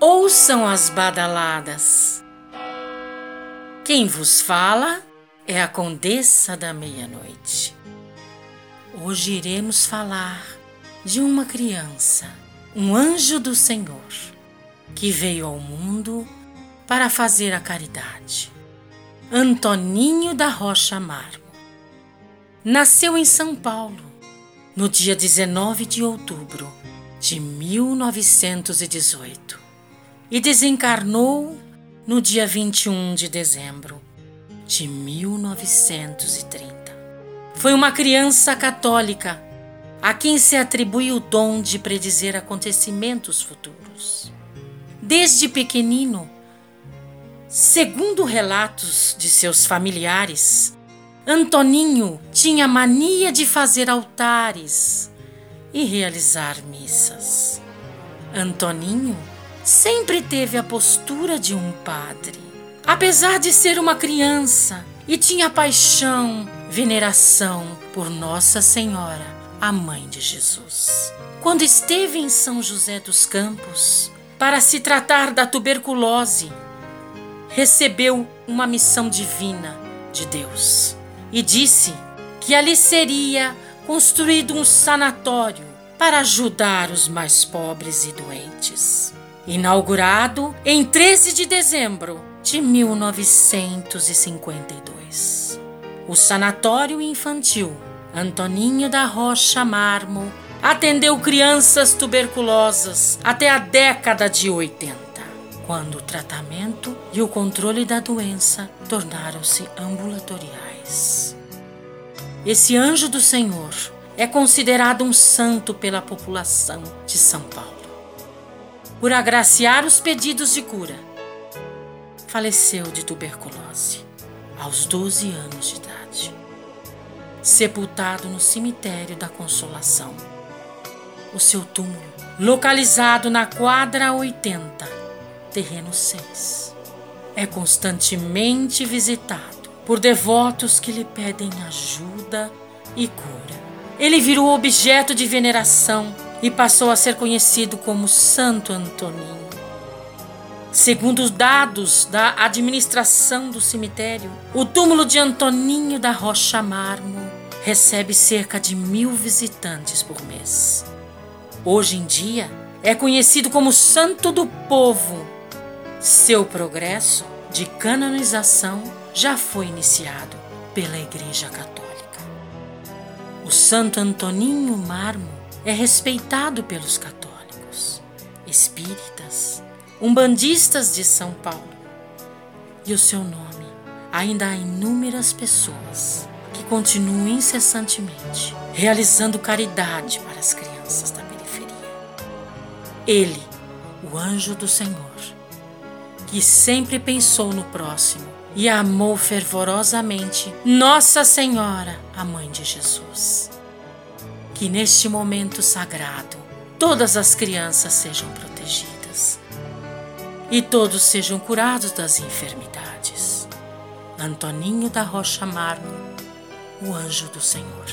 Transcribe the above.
ouçam as badaladas. Quem vos fala é a Condessa da Meia-Noite. Hoje iremos falar de uma criança, um anjo do Senhor, que veio ao mundo para fazer a caridade. Antoninho da Rocha Marmo. Nasceu em São Paulo no dia 19 de outubro de 1918 e desencarnou no dia 21 de dezembro de 1930. Foi uma criança católica a quem se atribui o dom de predizer acontecimentos futuros. Desde pequenino, segundo relatos de seus familiares, Antoninho tinha mania de fazer altares e realizar missas. Antoninho sempre teve a postura de um padre. Apesar de ser uma criança e tinha paixão, veneração por Nossa Senhora, a mãe de Jesus. Quando esteve em São José dos Campos para se tratar da tuberculose, recebeu uma missão divina de Deus e disse que ali seria construído um sanatório para ajudar os mais pobres e doentes. Inaugurado em 13 de dezembro de 1952. O Sanatório Infantil Antoninho da Rocha Marmo atendeu crianças tuberculosas até a década de 80, quando o tratamento e o controle da doença tornaram-se ambulatoriais. Esse anjo do Senhor é considerado um santo pela população de São Paulo. Por agraciar os pedidos de cura, faleceu de tuberculose aos 12 anos de idade, sepultado no cemitério da Consolação. O seu túmulo, localizado na quadra 80, terreno 6, é constantemente visitado por devotos que lhe pedem ajuda e cura. Ele virou objeto de veneração e passou a ser conhecido como Santo Antoninho. Segundo os dados da administração do cemitério, o túmulo de Antoninho da Rocha Marmo recebe cerca de mil visitantes por mês. Hoje em dia, é conhecido como Santo do Povo. Seu progresso de canonização já foi iniciado pela Igreja Católica. O Santo Antoninho Marmo é respeitado pelos católicos, espíritas, umbandistas de São Paulo. E o seu nome ainda há inúmeras pessoas que continuam incessantemente realizando caridade para as crianças da periferia. Ele, o anjo do Senhor, que sempre pensou no próximo e amou fervorosamente Nossa Senhora, a Mãe de Jesus. Que neste momento sagrado todas as crianças sejam protegidas e todos sejam curados das enfermidades. Antoninho da Rocha Marmo, o anjo do Senhor.